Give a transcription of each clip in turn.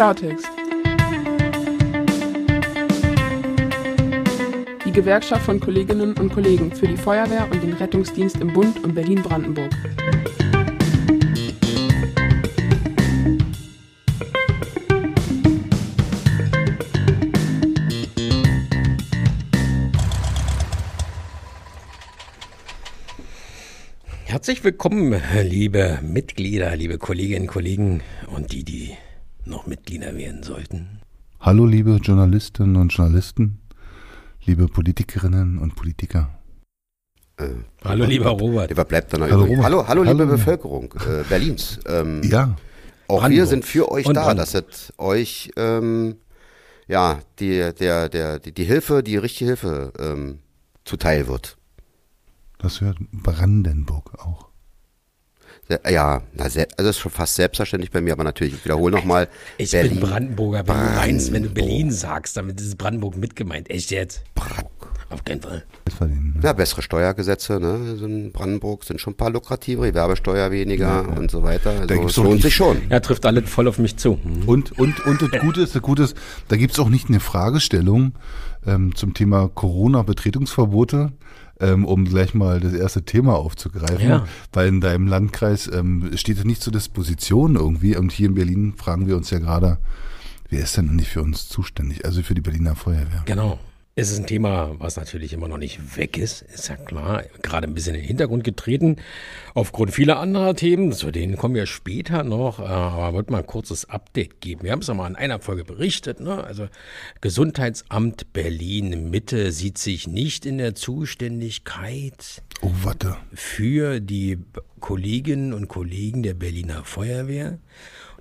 Klartext. Die Gewerkschaft von Kolleginnen und Kollegen für die Feuerwehr und den Rettungsdienst im Bund und Berlin-Brandenburg. Herzlich willkommen, liebe Mitglieder, liebe Kolleginnen und Kollegen und die, die noch Mitglieder werden sollten. Hallo, liebe Journalistinnen und Journalisten, liebe Politikerinnen und Politiker. Äh, hallo, lieber Robert. Der bleibt dann hallo, Robert. hallo, hallo, liebe hallo. Bevölkerung äh, Berlins. Ähm, ja. Auch Brandenburg. wir sind für euch und da, dass es euch ähm, ja die, der, der, die, die Hilfe, die richtige Hilfe ähm, zuteil wird. Das hört Brandenburg auch. Ja, na, also das ist schon fast selbstverständlich bei mir, aber natürlich, ich wiederhole nochmal. Ich Berlin, bin Brandenburger, wenn du meinst, wenn du Berlin sagst, damit ist Brandenburg mitgemeint. Echt jetzt? Brandenburg. Auf keinen Fall. Ja, bessere Steuergesetze, ne? So in Brandenburg sind schon ein paar lukrative, Werbesteuer weniger ja, ja. und so weiter. Also da gibt's lohnt sich schon. Ja, trifft alle voll auf mich zu. Mhm. Und, und, und das Gute ist, das Gute ist, da gibt's auch nicht eine Fragestellung ähm, zum Thema Corona-Betretungsverbote ähm, um gleich mal das erste Thema aufzugreifen, ja. weil in deinem Landkreis ähm, steht es nicht zur Disposition irgendwie und hier in Berlin fragen wir uns ja gerade, wer ist denn nicht für uns zuständig, also für die Berliner Feuerwehr? Genau. Es ist ein Thema, was natürlich immer noch nicht weg ist, ist ja klar, gerade ein bisschen in den Hintergrund getreten, aufgrund vieler anderer Themen, zu denen kommen wir später noch, äh, aber wollte mal ein kurzes Update geben. Wir haben es ja mal in einer Folge berichtet, ne? also Gesundheitsamt Berlin Mitte sieht sich nicht in der Zuständigkeit oh, warte. für die Kolleginnen und Kollegen der Berliner Feuerwehr.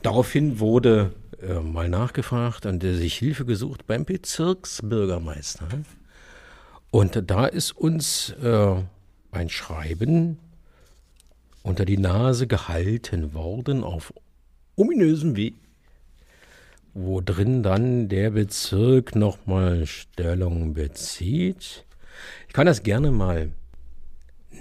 Daraufhin wurde äh, mal nachgefragt und äh, sich Hilfe gesucht beim Bezirksbürgermeister. Und da ist uns äh, ein Schreiben unter die Nase gehalten worden auf ominösem Weg, wo drin dann der Bezirk nochmal Stellung bezieht. Ich kann das gerne mal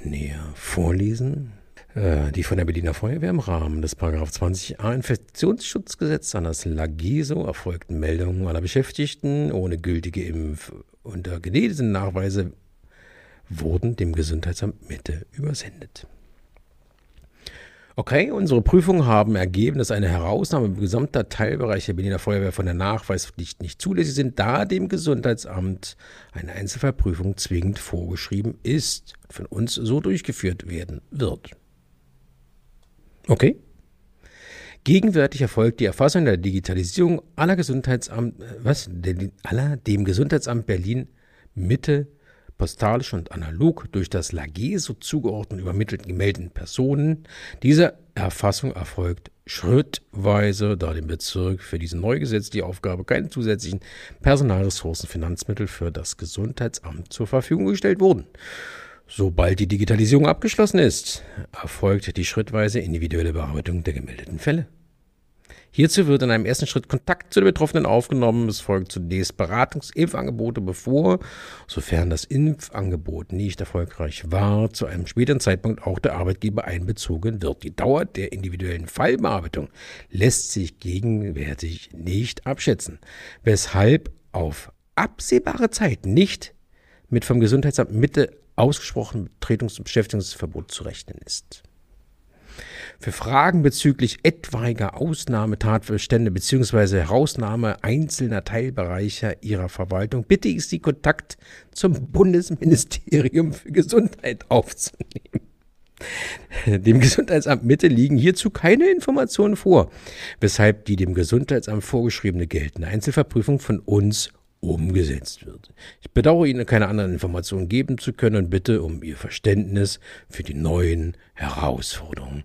näher vorlesen. Äh, die von der Berliner Feuerwehr im Rahmen des 20a Infektionsschutzgesetzes an das LAGESO erfolgten Meldungen aller Beschäftigten ohne gültige Impf- und Genese-Nachweise wurden dem Gesundheitsamt Mitte übersendet. Okay, unsere Prüfungen haben ergeben, dass eine Herausnahme gesamter Teilbereich der Berliner Feuerwehr von der Nachweispflicht nicht zulässig sind, da dem Gesundheitsamt eine Einzelfallprüfung zwingend vorgeschrieben ist, und von uns so durchgeführt werden wird. Okay. Gegenwärtig erfolgt die Erfassung der Digitalisierung aller Gesundheitsamt, äh, was, aller dem Gesundheitsamt Berlin Mitte postalisch und analog durch das LAGESO zugeordnet übermittelten gemeldeten Personen. Diese Erfassung erfolgt schrittweise, da dem Bezirk für diese neu gesetzliche Aufgabe keine zusätzlichen Personalressourcen, Finanzmittel für das Gesundheitsamt zur Verfügung gestellt wurden. Sobald die Digitalisierung abgeschlossen ist, erfolgt die schrittweise individuelle Bearbeitung der gemeldeten Fälle. Hierzu wird in einem ersten Schritt Kontakt zu den Betroffenen aufgenommen. Es folgt zunächst Beratungsimpfangebote, bevor, sofern das Impfangebot nicht erfolgreich war, zu einem späteren Zeitpunkt auch der Arbeitgeber einbezogen wird. Die Dauer der individuellen Fallbearbeitung lässt sich gegenwärtig nicht abschätzen, weshalb auf absehbare Zeit nicht mit vom Gesundheitsamt Mitte ausgesprochen Betretungs- und Beschäftigungsverbot zu rechnen ist. Für Fragen bezüglich etwaiger Ausnahmetatbestände bzw. Herausnahme einzelner Teilbereiche Ihrer Verwaltung bitte ich Sie, Kontakt zum Bundesministerium für Gesundheit aufzunehmen. Dem Gesundheitsamt Mitte liegen hierzu keine Informationen vor, weshalb die dem Gesundheitsamt vorgeschriebene geltende Einzelverprüfung von uns umgesetzt wird. Ich bedauere Ihnen keine anderen Informationen geben zu können und bitte um Ihr Verständnis für die neuen Herausforderungen,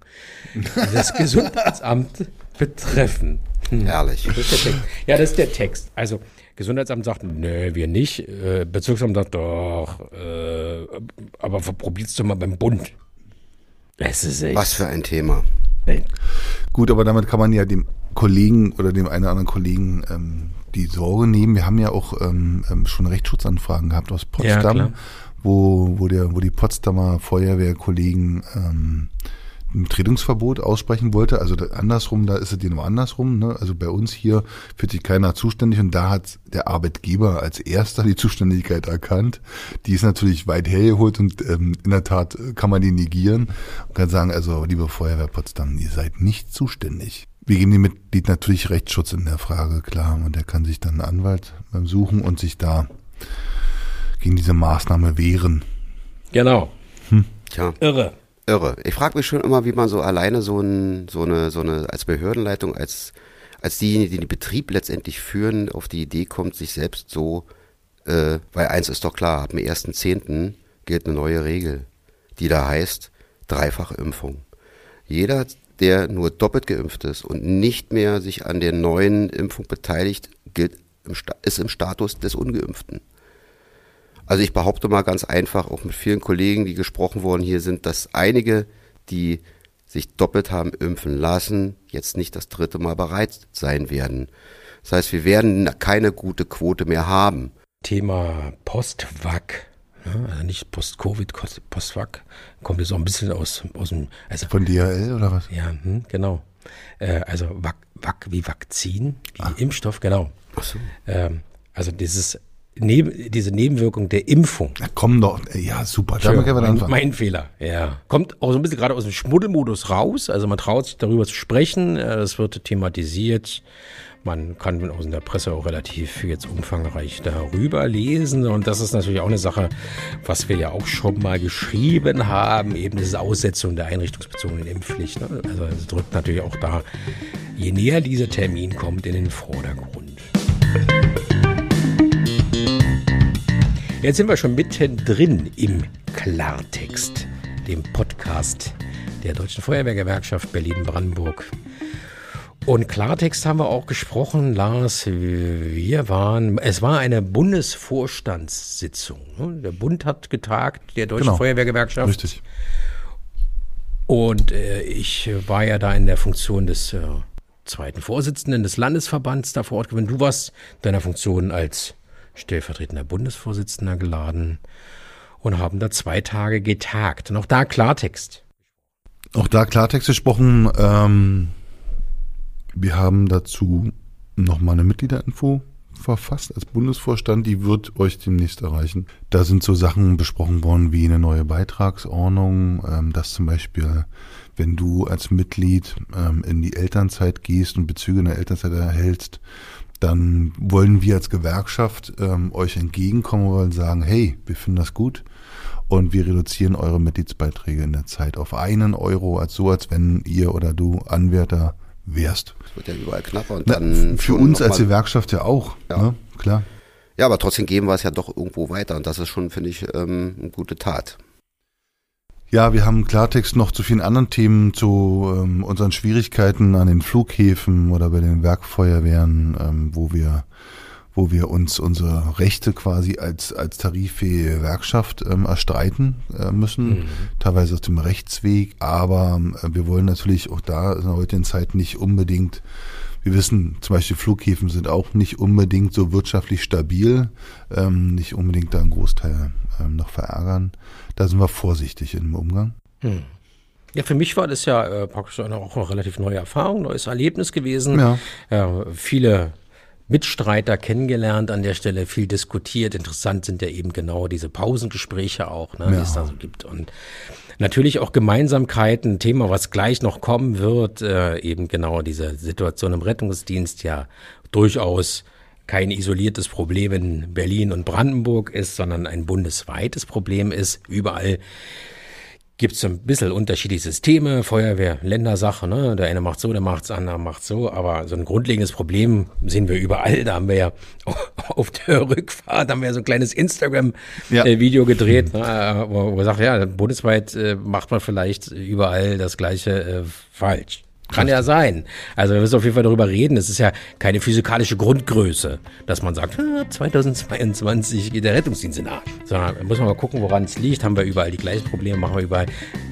die das Gesundheitsamt betreffen. Herrlich. Das ja, das ist der Text. Also Gesundheitsamt sagt, nee, wir nicht. Äh, Bezirksamt sagt, doch, äh, aber probier's doch mal beim Bund. Es ist echt. Was für ein Thema. Gut, aber damit kann man ja dem Kollegen oder dem einen oder anderen Kollegen ähm, die Sorge nehmen. Wir haben ja auch ähm, ähm schon Rechtsschutzanfragen gehabt aus Potsdam, ja, wo, wo, der, wo die Potsdamer Feuerwehrkollegen ähm, ein Betretungsverbot aussprechen wollte. Also da, andersrum, da ist es genau andersrum. Ne? Also bei uns hier fühlt sich keiner zuständig und da hat der Arbeitgeber als erster die Zuständigkeit erkannt. Die ist natürlich weit hergeholt und ähm, in der Tat kann man die negieren und kann sagen, also liebe Feuerwehr Potsdam, ihr seid nicht zuständig. Wir geben dem Mitglied natürlich Rechtsschutz in der Frage, klar. Und er kann sich dann einen Anwalt ähm, suchen und sich da gegen diese Maßnahme wehren. Genau. Hm. Tja. Irre. Irre. Ich frage mich schon immer, wie man so alleine so, ein, so, eine, so eine, als Behördenleitung, als, als diejenigen, die den Betrieb letztendlich führen, auf die Idee kommt, sich selbst so, äh, weil eins ist doch klar, ab dem 1.10. gilt eine neue Regel, die da heißt dreifache Impfung. Jeder, der nur doppelt geimpft ist und nicht mehr sich an der neuen Impfung beteiligt, gilt im, ist im Status des Ungeimpften. Also ich behaupte mal ganz einfach, auch mit vielen Kollegen, die gesprochen worden hier sind, dass einige, die sich doppelt haben impfen lassen, jetzt nicht das dritte Mal bereit sein werden. Das heißt, wir werden keine gute Quote mehr haben. Thema Postwac, ne? Also nicht Post-Covid, Postwac, kommt jetzt auch ein bisschen aus, aus dem... Also, Von DHL oder was? Ja, hm, genau. Äh, also Wac, Wac wie Vakzin, wie ah. Impfstoff, genau. Ach so. Ähm, also dieses Neben, diese Nebenwirkung der Impfung. Na komm doch, ja super. Schön, mein, mein, Fehler, ja. Kommt auch so ein bisschen gerade aus dem Schmuddelmodus raus. Also man traut sich darüber zu sprechen. Es wird thematisiert. Man kann aus der Presse auch relativ jetzt umfangreich darüber lesen. Und das ist natürlich auch eine Sache, was wir ja auch schon mal geschrieben haben, eben diese Aussetzung der einrichtungsbezogenen Impfpflicht. Ne? Also es drückt natürlich auch da, je näher dieser Termin kommt, in den Vordergrund. Jetzt sind wir schon mittendrin im Klartext, dem Podcast der Deutschen Feuerwehrgewerkschaft Berlin-Brandenburg. Und Klartext haben wir auch gesprochen, Lars. Wir waren, es war eine Bundesvorstandssitzung. Ne? Der Bund hat getagt, der Deutschen genau, Feuerwehrgewerkschaft. Richtig. Und äh, ich war ja da in der Funktion des äh, zweiten Vorsitzenden des Landesverbands da vor Ort gewesen. Du warst deiner Funktion als stellvertretender Bundesvorsitzender geladen und haben da zwei Tage getagt. Und auch da Klartext. Auch da Klartext gesprochen. Ähm, wir haben dazu nochmal eine Mitgliederinfo verfasst als Bundesvorstand, die wird euch demnächst erreichen. Da sind so Sachen besprochen worden wie eine neue Beitragsordnung, ähm, dass zum Beispiel, wenn du als Mitglied ähm, in die Elternzeit gehst und Bezüge in der Elternzeit erhältst, dann wollen wir als Gewerkschaft ähm, euch entgegenkommen und sagen, hey, wir finden das gut und wir reduzieren eure Mitgliedsbeiträge in der Zeit auf einen Euro, als so, als wenn ihr oder du Anwärter wärst. Wird ja überall knapper. Und Na, dann für uns als Gewerkschaft ja auch, ja. Ne? klar. Ja, aber trotzdem geben wir es ja doch irgendwo weiter und das ist schon, finde ich, ähm, eine gute Tat. Ja, wir haben Klartext noch zu vielen anderen Themen, zu ähm, unseren Schwierigkeiten an den Flughäfen oder bei den Werkfeuerwehren, ähm, wo wir wo wir uns unsere Rechte quasi als, als tariffähige Gewerkschaft ähm, erstreiten äh, müssen, mhm. teilweise aus dem Rechtsweg, aber äh, wir wollen natürlich auch da in der heutigen Zeit nicht unbedingt, wir wissen zum Beispiel Flughäfen sind auch nicht unbedingt so wirtschaftlich stabil, ähm, nicht unbedingt da einen Großteil ähm, noch verärgern. Da sind wir vorsichtig im Umgang. Hm. Ja, für mich war das ja äh, praktisch auch eine relativ neue Erfahrung, neues Erlebnis gewesen. Ja. ja. viele Mitstreiter kennengelernt an der Stelle, viel diskutiert. Interessant sind ja eben genau diese Pausengespräche auch, ne, ja. die es da so gibt. Und natürlich auch Gemeinsamkeiten, Thema, was gleich noch kommen wird, äh, eben genau diese Situation im Rettungsdienst ja durchaus kein isoliertes Problem in Berlin und Brandenburg ist, sondern ein bundesweites Problem ist. Überall gibt es ein bisschen unterschiedliche Systeme, Feuerwehr, Ländersache, ne? Der eine macht so, der macht es, andere macht so, aber so ein grundlegendes Problem sehen wir überall. Da haben wir ja auf der Rückfahrt haben wir so ein kleines Instagram-Video ja. gedreht, ne? wo, wo wir sagen, ja, bundesweit äh, macht man vielleicht überall das gleiche äh, falsch. Kann ja sein. Also wir müssen auf jeden Fall darüber reden. Es ist ja keine physikalische Grundgröße, dass man sagt, 2022 geht der Rettungsdienst in Arsch. Sondern muss man mal gucken, woran es liegt. Haben wir überall die gleichen Probleme, machen wir überall.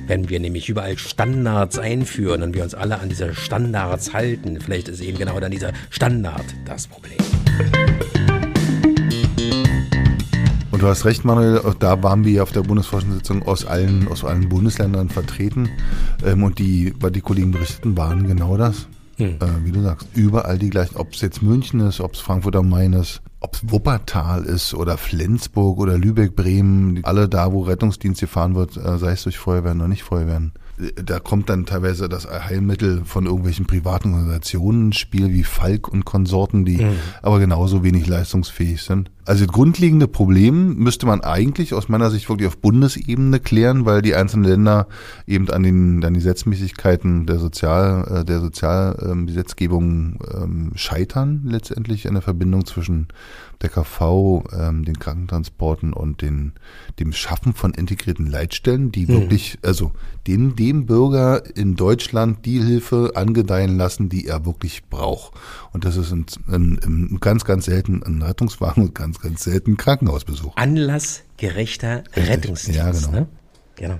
Wenn wir nämlich überall Standards einführen und wir uns alle an diese Standards halten, vielleicht ist eben genau dann dieser Standard das Problem. Du hast recht, Manuel, da waren wir auf der Bundesvorstandssitzung aus allen, aus allen Bundesländern vertreten. Ähm, und die, was die Kollegen berichteten, waren genau das. Hm. Äh, wie du sagst, überall die gleichen. Ob es jetzt München ist, ob es Frankfurt am Main ist, ob es Wuppertal ist oder Flensburg oder Lübeck, Bremen, alle da, wo Rettungsdienst gefahren wird, äh, sei es durch Feuerwehren oder nicht Feuerwehren da kommt dann teilweise das Heilmittel von irgendwelchen privaten Organisationen ins Spiel, wie Falk und Konsorten, die mhm. aber genauso wenig leistungsfähig sind. Also das grundlegende Problem müsste man eigentlich aus meiner Sicht wirklich auf Bundesebene klären, weil die einzelnen Länder eben an den an die Gesetzmäßigkeiten der Sozial äh, der Sozialgesetzgebung ähm, scheitern letztendlich in der Verbindung zwischen der KV, ähm, den Krankentransporten und den, dem Schaffen von integrierten Leitstellen, die mhm. wirklich, also den, dem Bürger in Deutschland die Hilfe angedeihen lassen, die er wirklich braucht. Und das ist ein, ein, ein ganz, ganz selten ein Rettungswagen und ganz, ganz selten ein Krankenhausbesuch. Anlassgerechter Rettungsdienst. Ja, genau. Ne? genau.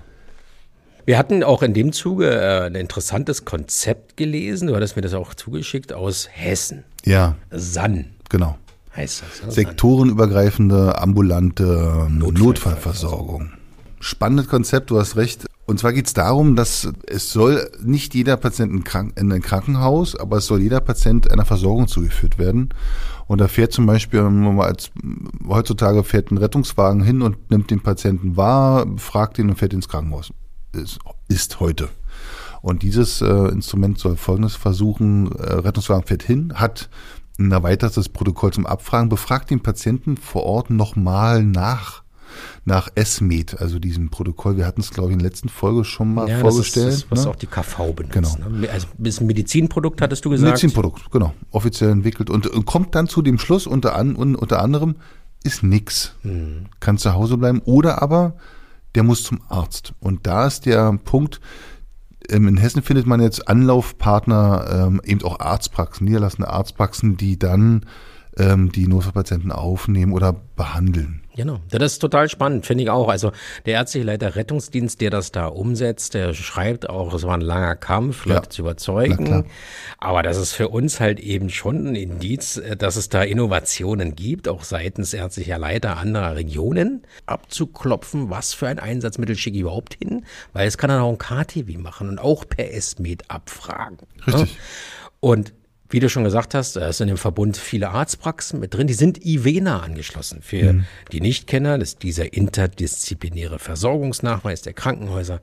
Wir hatten auch in dem Zuge äh, ein interessantes Konzept gelesen, du hattest mir das auch zugeschickt, aus Hessen. Ja. San. Genau heißt das. Ne? Sektorenübergreifende ambulante Notfallversorgung. Notfallversorgung. Spannendes Konzept, du hast recht. Und zwar geht es darum, dass es soll nicht jeder Patient in ein Krankenhaus, aber es soll jeder Patient einer Versorgung zugeführt werden. Und da fährt zum Beispiel, als, heutzutage fährt ein Rettungswagen hin und nimmt den Patienten wahr, fragt ihn und fährt ins Krankenhaus. Ist, ist heute. Und dieses äh, Instrument soll Folgendes versuchen. Äh, Rettungswagen fährt hin, hat ein erweitertes Protokoll zum Abfragen, befragt den Patienten vor Ort nochmal nach nach SMED, also diesem Protokoll. Wir hatten es, glaube ich, in der letzten Folge schon mal ja, vorgestellt. Das ist das, was ne? auch die KV benutzt. Genau. Ne? Also ein Medizinprodukt, hattest du gesagt? Medizinprodukt, genau. Offiziell entwickelt und, und kommt dann zu dem Schluss unter, an, unter anderem, ist nix. Hm. Kann zu Hause bleiben oder aber der muss zum Arzt. Und da ist der Punkt, ähm, in Hessen findet man jetzt Anlaufpartner, ähm, eben auch Arztpraxen, niederlassende Arztpraxen, die dann ähm, die Notfallpatienten aufnehmen oder behandeln. Genau, das ist total spannend, finde ich auch. Also der ärztliche Leiter Rettungsdienst, der das da umsetzt, der schreibt auch, es war ein langer Kampf, Leute ja. zu überzeugen. Aber das ist für uns halt eben schon ein Indiz, äh, dass es da Innovationen gibt, auch seitens ärztlicher Leiter anderer Regionen, abzuklopfen, was für ein Einsatzmittel schicke ich überhaupt hin, weil es kann dann auch ein KTW machen und auch per S-Med abfragen. Richtig. Und wie du schon gesagt hast, da ist in dem Verbund viele Arztpraxen mit drin, die sind IVENA angeschlossen. Für mhm. die Nichtkenner, das ist dieser interdisziplinäre Versorgungsnachweis der Krankenhäuser.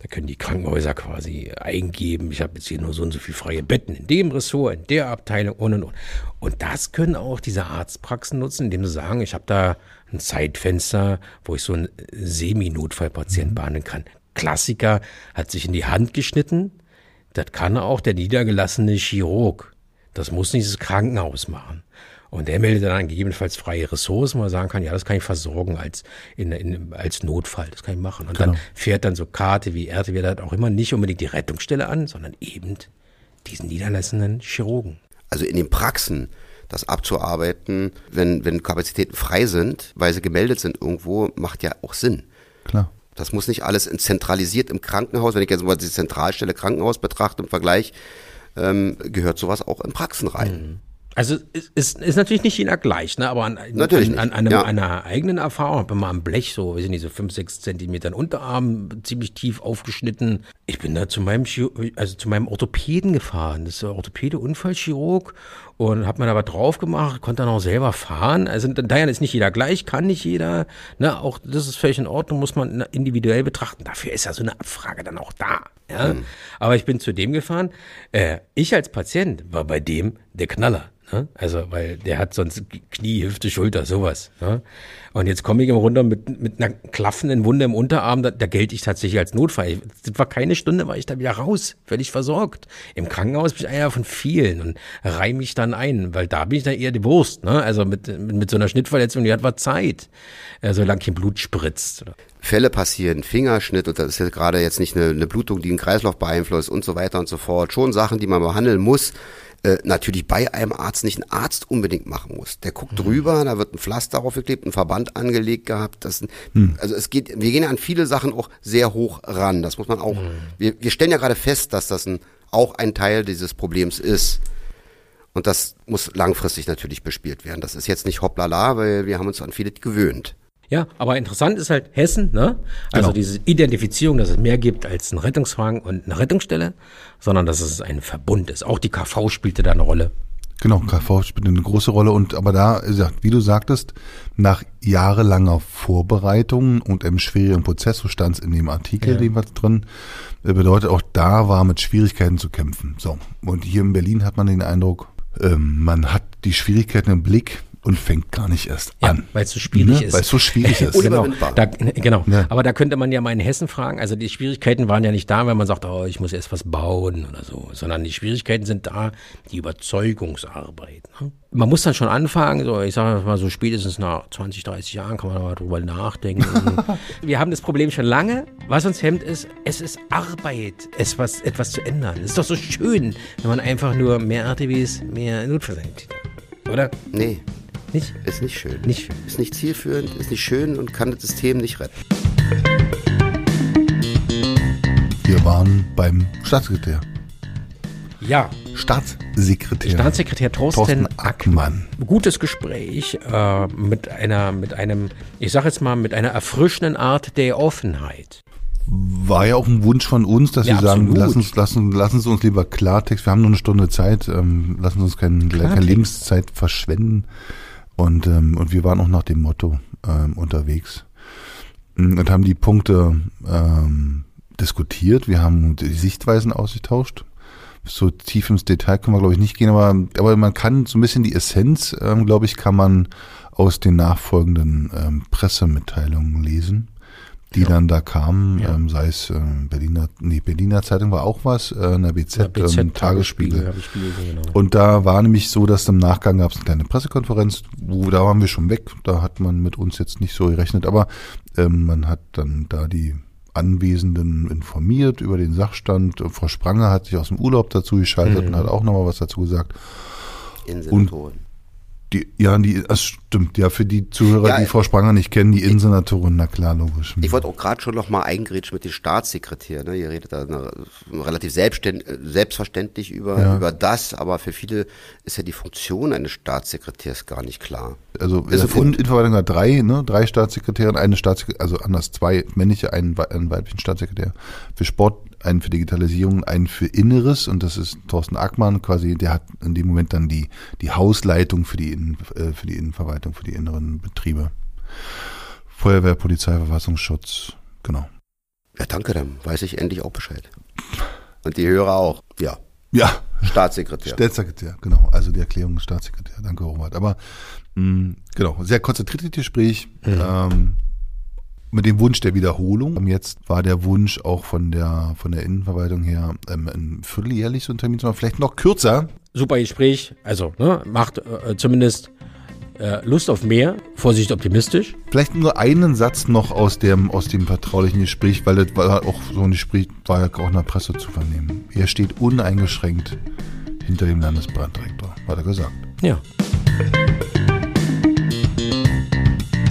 Da können die Krankenhäuser quasi eingeben, ich habe jetzt hier nur so und so viele freie Betten in dem Ressort, in der Abteilung und und und. Und das können auch diese Arztpraxen nutzen, indem sie sagen, ich habe da ein Zeitfenster, wo ich so einen Semi-Notfallpatient mhm. behandeln kann. Klassiker hat sich in die Hand geschnitten. Das kann auch der niedergelassene Chirurg. Das muss nicht das Krankenhaus machen. Und der meldet dann gegebenenfalls freie Ressourcen, wo er sagen kann, ja, das kann ich versorgen als, in, in, als Notfall, das kann ich machen. Und genau. dann fährt dann so Karte wie RTW dann auch immer nicht unbedingt die Rettungsstelle an, sondern eben diesen niederlassenden Chirurgen. Also in den Praxen das abzuarbeiten, wenn, wenn Kapazitäten frei sind, weil sie gemeldet sind irgendwo, macht ja auch Sinn. Klar. Das muss nicht alles zentralisiert im Krankenhaus, wenn ich jetzt mal die Zentralstelle Krankenhaus betrachte im Vergleich, ähm, gehört sowas auch in Praxen rein. Mhm. Also ist, ist, natürlich nicht jeder gleich, ne? aber an, natürlich an, an einem, ja. einer eigenen Erfahrung, habe mal am Blech so, weiß ich nicht, so fünf, sechs Zentimetern Unterarm ziemlich tief aufgeschnitten. Ich bin da zu meinem, also zu meinem Orthopäden gefahren. Das ist der Orthopäde Unfallchirurg und habe mir da was drauf gemacht, konnte dann auch selber fahren. Also daher ist nicht jeder gleich, kann nicht jeder. Ne? Auch das ist völlig in Ordnung, muss man individuell betrachten. Dafür ist ja so eine Abfrage dann auch da. Ja? Mhm. Aber ich bin zu dem gefahren. Äh, ich als Patient war bei dem der Knaller. Ne? Also, weil der hat sonst Knie, Hüfte, Schulter, sowas. Ne? Und jetzt komme ich im runter mit, mit einer klaffenden Wunde im Unterarm, da, da gelte ich tatsächlich als Notfall. Das war keine Stunde, war ich da wieder raus, völlig versorgt. Im Krankenhaus bin ich einer von vielen und reih mich dann ein, weil da bin ich dann eher die Wurst. Ne? Also mit, mit, mit so einer Schnittverletzung, die hat was Zeit, äh, solange kein Blut spritzt. Fälle passieren, Fingerschnitt, und das ist ja gerade jetzt nicht eine, eine Blutung, die den Kreislauf beeinflusst und so weiter und so fort. Schon Sachen, die man behandeln muss äh, natürlich bei einem Arzt nicht ein Arzt unbedingt machen muss. Der guckt mhm. drüber, da wird ein Pflaster aufgeklebt, ein Verband angelegt gehabt. Das, mhm. Also es geht, wir gehen ja an viele Sachen auch sehr hoch ran. Das muss man auch. Mhm. Wir, wir stellen ja gerade fest, dass das ein, auch ein Teil dieses Problems ist. Und das muss langfristig natürlich bespielt werden. Das ist jetzt nicht hoppla, weil wir haben uns an viele gewöhnt. Ja, aber interessant ist halt Hessen, ne? Also genau. diese Identifizierung, dass es mehr gibt als ein Rettungswagen und eine Rettungsstelle, sondern dass es ein Verbund ist. Auch die KV spielte da eine Rolle. Genau, KV spielt eine große Rolle und aber da, wie du sagtest, nach jahrelanger Vorbereitung und einem schwierigen Prozess, so stand es in dem Artikel, ja. dem was drin, äh, bedeutet auch da war mit Schwierigkeiten zu kämpfen. So, und hier in Berlin hat man den Eindruck, man hat die Schwierigkeiten im Blick, und fängt gar nicht erst ja, an. Weil es so schwierig ne? ist. Weil es so schwierig ist. genau. Da, genau. Ja. Aber da könnte man ja mal in Hessen fragen, also die Schwierigkeiten waren ja nicht da, wenn man sagt, oh, ich muss erst was bauen oder so, sondern die Schwierigkeiten sind da, die Überzeugungsarbeit. Ne? Man muss dann schon anfangen, so ich sage mal so spätestens nach 20, 30 Jahren kann man mal drüber nachdenken. Wir haben das Problem schon lange. Was uns hemmt ist, es ist Arbeit, es was, etwas zu ändern. Es ist doch so schön, wenn man einfach nur mehr RTWs, mehr Notfallsanitäter. Oder? Nee. Nicht? Ist nicht schön. Nicht schön. Ist nicht zielführend, ist nicht schön und kann das System nicht retten. Wir waren beim Staatssekretär. Ja. Staatssekretär. Staatssekretär Thorsten, Thorsten Ackmann. Gutes Gespräch äh, mit einer, mit einem, ich sag jetzt mal, mit einer erfrischenden Art der Offenheit. War ja auch ein Wunsch von uns, dass ja, wir sagen, lassen, lassen, lassen Sie uns lieber Klartext, wir haben nur eine Stunde Zeit, ähm, lassen Sie uns kein, keine Lebenszeit verschwenden. Und, ähm, und wir waren auch nach dem Motto ähm, unterwegs mm, und haben die Punkte ähm, diskutiert. Wir haben die Sichtweisen ausgetauscht. So tief ins Detail können wir, glaube ich, nicht gehen, aber, aber man kann so ein bisschen die Essenz, ähm, glaube ich, kann man aus den nachfolgenden ähm, Pressemitteilungen lesen die ja. dann da kamen, ja. ähm, sei es äh, Berliner, nee, Berliner Zeitung war auch was, äh, in der BZ, ja, BZ ähm, Tagesspiegel. Tagesspiegel genau. Und da war nämlich so, dass im Nachgang gab es eine kleine Pressekonferenz, wo da waren wir schon weg, da hat man mit uns jetzt nicht so gerechnet, aber ähm, man hat dann da die Anwesenden informiert über den Sachstand. Frau Spranger hat sich aus dem Urlaub dazu geschaltet mhm. und hat auch nochmal was dazu gesagt. Und die, ja, die, das stimmt. Ja, für die Zuhörer, ja, die Frau Spranger nicht kennen, die Innensenatorin, na klar, logisch. Ich wollte auch gerade schon noch mal eingrätschen mit dem Staatssekretär. Ne? Ihr redet da eine, relativ selbstverständlich über, ja. über das, aber für viele ist ja die Funktion eines Staatssekretärs gar nicht klar. Also, also in, in Verwaltung hat drei, ne? drei Staatssekretäre eine Staatssekretär, also anders zwei männliche, einen, einen weiblichen Staatssekretär. Für Sport einen für Digitalisierung, einen für Inneres und das ist Thorsten Ackmann quasi, der hat in dem Moment dann die, die Hausleitung für die, Innen, äh, für die Innenverwaltung, für die inneren Betriebe. Feuerwehr, Polizei, Verfassungsschutz, genau. Ja, danke, dann weiß ich endlich auch Bescheid. Und die Hörer auch, ja. Ja. Staatssekretär. Staatssekretär, genau. Also die Erklärung Staatssekretär. Danke, Robert. Aber mh, mm, genau, sehr konzentriertes Gespräch. Mhm. Ähm, mit dem Wunsch der Wiederholung. Jetzt war der Wunsch auch von der, von der Innenverwaltung her, ähm, ein vierteljährlich so ein Termin zu machen, vielleicht noch kürzer. Super Gespräch, also ne, macht äh, zumindest äh, Lust auf mehr, Vorsicht optimistisch. Vielleicht nur einen Satz noch aus dem, aus dem vertraulichen Gespräch, weil das war auch so ein Gespräch, war ja auch in der Presse zu vernehmen. Er steht uneingeschränkt hinter dem Landesbranddirektor, hat er gesagt. Ja.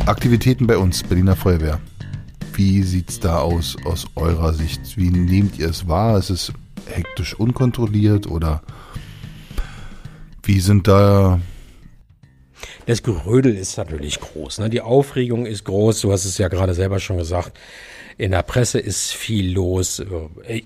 Aktivitäten bei uns, Berliner Feuerwehr. Wie sieht es da aus aus eurer Sicht? Wie nehmt ihr es wahr? Ist es hektisch unkontrolliert oder wie sind da das Gerödel ist natürlich groß. Ne? Die Aufregung ist groß. Du hast es ja gerade selber schon gesagt. In der Presse ist viel los.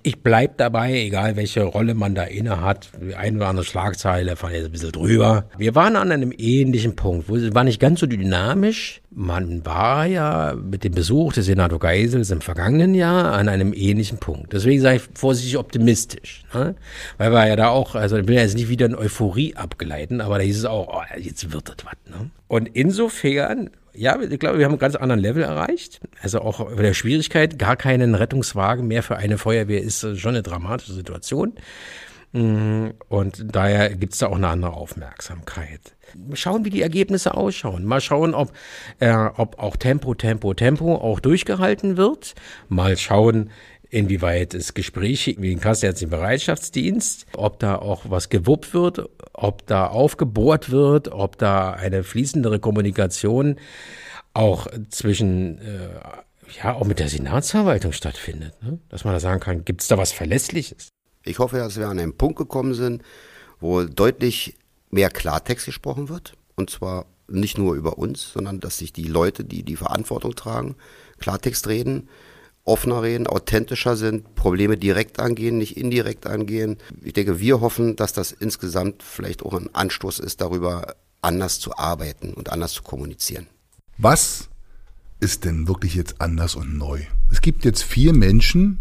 Ich bleib dabei, egal welche Rolle man da inne hat. Die eine oder andere Schlagzeile fand ich ein bisschen drüber. Wir waren an einem ähnlichen Punkt, wo es war nicht ganz so dynamisch. Man war ja mit dem Besuch des Senator Geisels im vergangenen Jahr an einem ähnlichen Punkt. Deswegen sei ich vorsichtig optimistisch. Ne? Weil wir ja da auch, also ich will ja jetzt nicht wieder in Euphorie abgleiten, aber da hieß es auch, oh, jetzt wird das was. Ne? Und insofern ja, ich glaube, wir haben einen ganz anderen Level erreicht. Also auch bei der Schwierigkeit, gar keinen Rettungswagen mehr für eine Feuerwehr ist schon eine dramatische Situation. Mm, und daher gibt es da auch eine andere Aufmerksamkeit. Schauen, wie die Ergebnisse ausschauen. Mal schauen, ob, äh, ob auch Tempo, Tempo, Tempo auch durchgehalten wird. Mal schauen, inwieweit es Gespräche wie den Kassenärztlichen Bereitschaftsdienst, ob da auch was gewuppt wird, ob da aufgebohrt wird, ob da eine fließendere Kommunikation auch zwischen, äh, ja, auch mit der Senatsverwaltung stattfindet. Ne? Dass man da sagen kann, gibt es da was Verlässliches? Ich hoffe, dass wir an einen Punkt gekommen sind, wo deutlich mehr Klartext gesprochen wird. Und zwar nicht nur über uns, sondern dass sich die Leute, die die Verantwortung tragen, Klartext reden, offener reden, authentischer sind, Probleme direkt angehen, nicht indirekt angehen. Ich denke, wir hoffen, dass das insgesamt vielleicht auch ein Anstoß ist, darüber anders zu arbeiten und anders zu kommunizieren. Was ist denn wirklich jetzt anders und neu? Es gibt jetzt vier Menschen,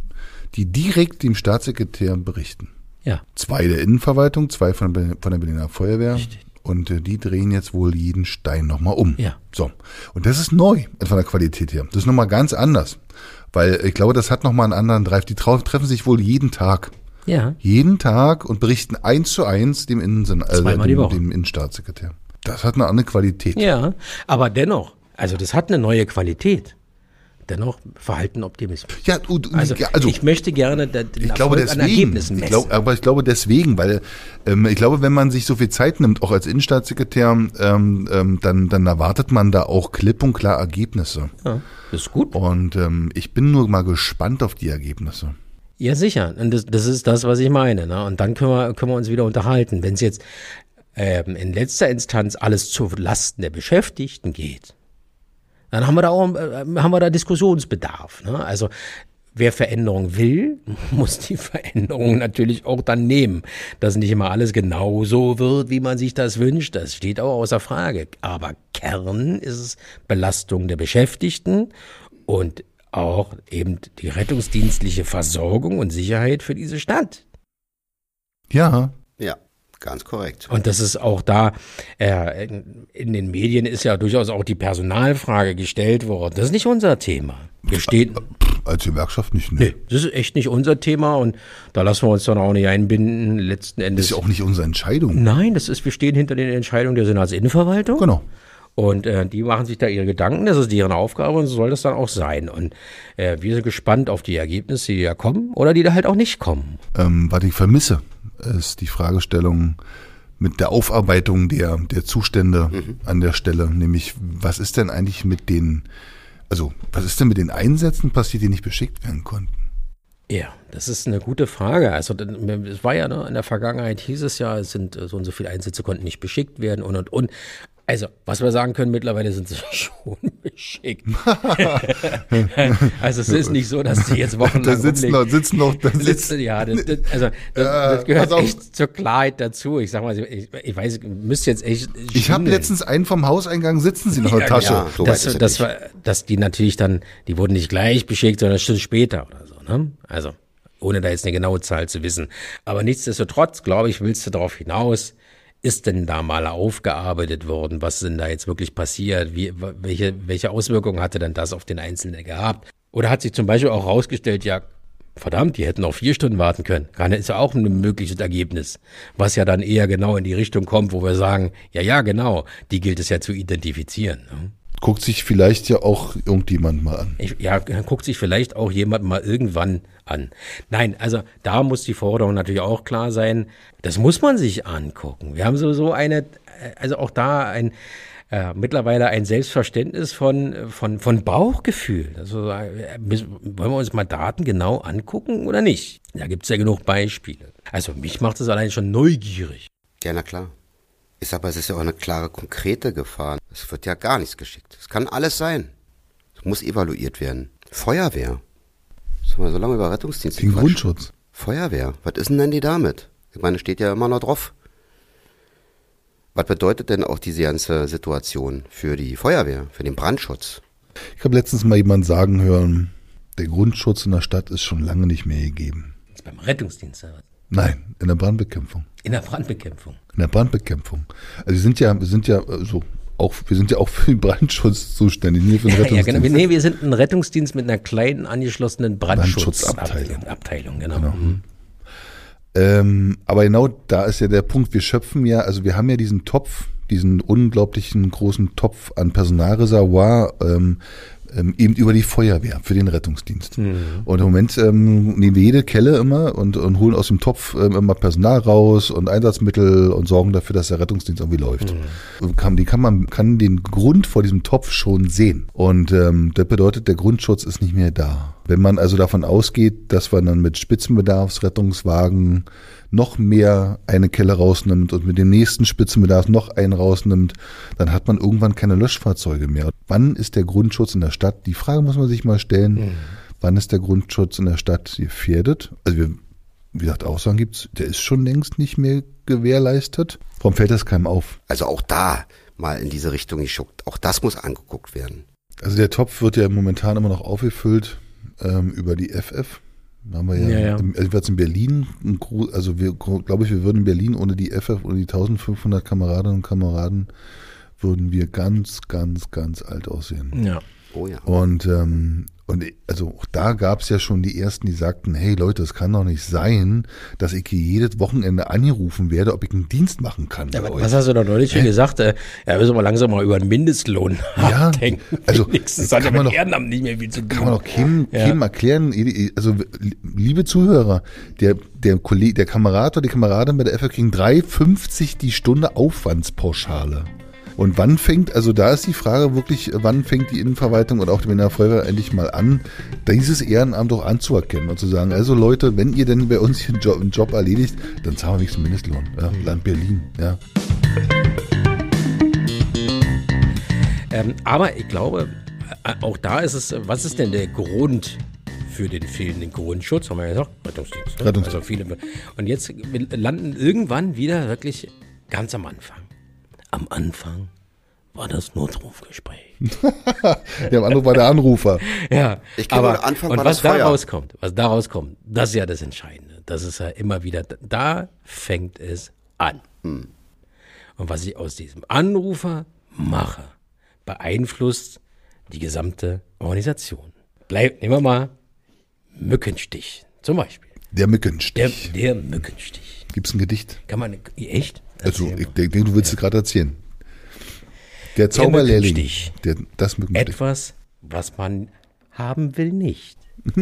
die direkt dem Staatssekretär berichten. Ja. Zwei der Innenverwaltung, zwei von, von der Berliner Feuerwehr. Richtig. Und äh, die drehen jetzt wohl jeden Stein nochmal um. Ja. So. Und das ist neu von der Qualität her. Das ist nochmal ganz anders. Weil ich glaube, das hat nochmal einen anderen Drive. Die treffen sich wohl jeden Tag. Ja. Jeden Tag und berichten eins zu eins dem, Innen äh, die dem, dem Innenstaatssekretär. Das hat eine andere Qualität. Ja, aber dennoch, also das hat eine neue Qualität. Dennoch verhalten Optimismus. Ja, und, Also, ja, also ich möchte gerne den ich glaube Erfolg an deswegen. Ergebnissen Ich messen. glaub, aber ich glaube deswegen, weil ähm, ich glaube, wenn man sich so viel Zeit nimmt, auch als Innenstaatssekretär, ähm, ähm, dann, dann erwartet man da auch klipp und klar Ergebnisse. ja, das ist gut. Und ähm, ich bin nur mal gespannt auf die Ergebnisse. Ja, sicher. Und das, das ist das, was ich meine. Ne? Und dann können wir, können wir uns wieder unterhalten. Wenn es jetzt ähm, in letzter Instanz alles zu Lasten der Beschäftigten geht, dann haben wir da auch äh, haben wir da Diskussionsbedarf. Ne? Also wer Veränderung will, muss die Veränderung natürlich auch dann nehmen. Dass nicht immer alles genau so wird, wie man sich das wünscht, das steht auch außer Frage. Aber Kern ist es Belastung der Beschäftigten und auch eben die rettungsdienstliche Versorgung und Sicherheit für diese Stadt. Ja, Ja, ganz korrekt. Und das ist auch da, äh, in, den Medien ist ja durchaus auch die Personalfrage gestellt worden. Das ist nicht unser Thema. Wir stehen, als Gewerkschaft nicht. Ne. nee, das ist echt nicht unser Thema und da lassen wir uns dann auch nicht einbinden. Letzten Das Endes. ist ja auch nicht unsere Entscheidung. Nein, das ist, wir stehen hinter den Entscheidungen der Senatsinnenverwaltung. Genau. Und äh, die machen sich da ihre Gedanken, das ist deren Aufgabe und so soll das dann auch sein. Und äh, wir sind gespannt auf die Ergebnisse, die da kommen oder die da halt auch nicht kommen. Ähm, was ich vermisse, ist die Fragestellung mit der Aufarbeitung der, der Zustände an der Stelle. Nämlich, was ist denn eigentlich mit den, also, was ist denn mit den Einsätzen passiert, die nicht beschickt werden konnten? Ja, das ist eine gute Frage. Also es war ja, ne, in der Vergangenheit hieß es ja, es sind äh, so und so viele Einsätze konnten nicht beschickt werden und und und. Also, was wir sagen können, mittlerweile sind sie schon beschickt. also es ist nicht so, dass sie jetzt wochenlang Da sitzen noch, sitzen noch, da Sitzen, sitzen, ja, das, das, also das, Ja, das gehört echt zur Klarheit dazu. Ich sag mal, ich, ich weiß, müsste jetzt echt. ich habe schwindeln. letztens einen vom Hauseingang sitzen sie noch in der Tasche. ja. So dass, ist er dass, die natürlich dann, die wurden nicht gleich beschickt, sondern eine Stunde später oder so. Ne? Also, ohne da jetzt eine genaue Zahl zu wissen. Aber nichtsdestotrotz, glaube ich, willst du darauf hinaus, ist denn da mal aufgearbeitet worden? Was ist denn da jetzt wirklich passiert? Wie, welche, welche Auswirkungen hatte denn das auf den Einzelnen gehabt? Oder hat sich zum Beispiel auch herausgestellt, ja, verdammt, die hätten auch vier Stunden warten können. Kann, ist ja auch ein mögliches Ergebnis. Was ja dann eher genau in die Richtung kommt, wo wir sagen, ja, ja, genau, die gilt es ja zu identifizieren. Ne? Guckt sich vielleicht ja auch irgendjemand mal an. Ich, ja, guckt sich vielleicht auch jemand mal irgendwann an. Nein, also da muss die Forderung natürlich auch klar sein. Das muss man sich angucken. Wir haben sowieso eine, also auch da ein äh, mittlerweile ein Selbstverständnis von, von, von Bauchgefühl. Also äh, müssen- wollen wir uns mal Daten genau angucken oder nicht? Da gibt's ja genug Beispiele. Also mich macht es allein schon neugierig. Ja, na klar. Sag mal, es ist ja auch eine klare, konkrete Gefahr. Es wird ja gar nichts geschickt. Es kann alles sein. Es muss evaluiert werden. Feuerwehr. Was haben wir so lange über Rettungsdienst Den gequatscht? Grundschutz. Feuerwehr. Was ist denn denn die damit? Ich meine, steht ja immer noch drauf. Was bedeutet denn auch diese ganze Situation für die Feuerwehr, für den Brandschutz? Ich habe letztens mal jemand sagen hören, der Grundschutz in der Stadt ist schon lange nicht mehr gegeben. Jetzt beim Rettungsdienst, oder was? Nein, in der Brandbekämpfung. in der Brandbekämpfung. In der Brandbekämpfung. Also wir sind ja, wir sind ja äh, so auch, wir sind ja auch für den Brandschutz zuständig, nicht für den Ja, Rettungsdienst. genau. Nee, wir sind ein Rettungsdienst mit einer kleinen angeschlossenen Brandschutzabteilung. Brandschutzabteilung. Genau. Mhm. Ähm, aber genau da ist ja der Punkt, wir schöpfen ja, also wir haben ja diesen Topf, diesen unglaublichen großen Topf an Personalreservoir, ähm, ähm, eben über die Feuerwehr für den Rettungsdienst. Und im Moment ähm, nehmen wir jede Kelle immer und, und holen aus dem Topf ähm, immer Personal raus und Einsatzmittel und sorgen dafür, dass der Rettungsdienst irgendwie läuft. Und Kann, die kann man kann den Grund vor diesem Topf schon sehen. Und ähm, das bedeutet, der Grundschutz ist nicht mehr da. Wenn man also davon ausgeht, dass wir dann mit Spitzenbedarfsrettungswagen noch mehr eine Kelle rausnimmt und mit dem nächsten Spitzenbedarf noch einen rausnimmt, dann hat man irgendwann keine Löschfahrzeuge mehr. Wann ist der Grundschutz in der Stadt? Die Frage muss man sich mal stellen. Mhm. Wann ist der Grundschutz in der Stadt gefährdet? Also wir, wie gesagt, Aussagen gibt's, der ist schon längst nicht mehr gewährleistet. Warum fällt das keinem auf? Also auch da mal in diese Richtung geschuckt. Auch das muss angeguckt werden. Also der Topf wird ja momentan immer noch aufgefüllt ähm, über die FF. Da haben wir ja, ja, ja. Im, also in Berlin, also wir, glaube ich, wir würden in Berlin ohne die FF, ohne die 1500 Kameradinnen und Kameraden, würden wir ganz, ganz, ganz alt aussehen. Ja. Oh ja. Und, ähm, und also auch da gab es ja schon die ersten, die sagten, hey Leute, es kann doch nicht sein, dass ich hier jedes Wochenende angerufen werde, ob ich einen Dienst machen kann. Ja, was hast du doch neulich schon gesagt? Äh, ja, müssen wir langsam mal über einen Mindestlohn ja, nachdenken. Also das hat ja mit Ehrenamt nicht mehr viel zu tun. Kann man doch keinem, ja. keinem erklären. Also liebe Zuhörer, der, der Kollege, der Kamerad oder die Kameradin bei der FR kriegen 3,50 die Stunde Aufwandspauschale. Und wann fängt, also da ist die Frage wirklich, wann fängt die Innenverwaltung und auch die Berliner Feuerwehr endlich mal an, dieses Ehrenamt auch anzuerkennen und zu sagen, also Leute, wenn ihr denn bei uns hier einen Job, einen Job erledigt, dann zahlen wir wenigstens Mindestlohn. Ja, Land Berlin, ja. Ähm, aber ich glaube, äh, auch da ist es, was ist denn der Grund für den fehlenden Grundschutz? Haben wir ja gesagt, Rettungsdienst. Ne? Rettungsdienst. Also viele. Und jetzt landen irgendwann wieder wirklich ganz am Anfang am Anfang war das Notrufgespräch. ja, am Anruf war der Anrufer. ja, ich aber der Anfang und war was das da rauskommt, was da rauskommt, das ist ja das Entscheidende. Das ist ja immer wieder, da fängt es an. Hm. Und was ich aus diesem Anrufer mache, beeinflusst die gesamte Organisation. Bleib, nehmen wir mal Mückenstich zum Beispiel. Der Mückenstich. Der, der Mückenstich. Gibt es ein Gedicht? Kann man, echt? Also, ich denke, du willst ja. es gerade erzählen. Der Zauberlehrling. Der, das Mückenstich. Etwas, was man haben will, nicht.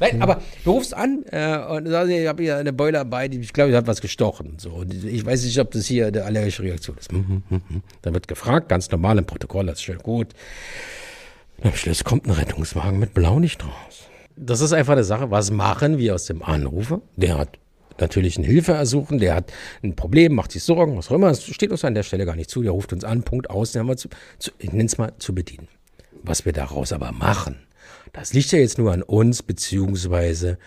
Nein, aber du rufst an äh, und sagst, ich habe hier eine Beule dabei, die, ich glaube, die hat was gestochen. So. Und ich weiß nicht, ob das hier eine allergische Reaktion ist. Mhm, mhm, mhm. Dann wird gefragt, ganz normal im Protokoll, das ist schön gut. Und am Schluss kommt ein Rettungswagen mit Blaulicht raus. Das ist einfach eine Sache, was machen wir aus dem Anrufer? Der hat natürlich eine Hilfe ersuchen, der hat ein Problem, macht sich Sorgen, was auch immer, das steht uns an der Stelle gar nicht zu, der ruft uns an, Punkt aus, den haben wir zu, zu ich nenne es mal zu bedienen. Was wir daraus aber machen, das liegt ja jetzt nur an uns, beziehungsweise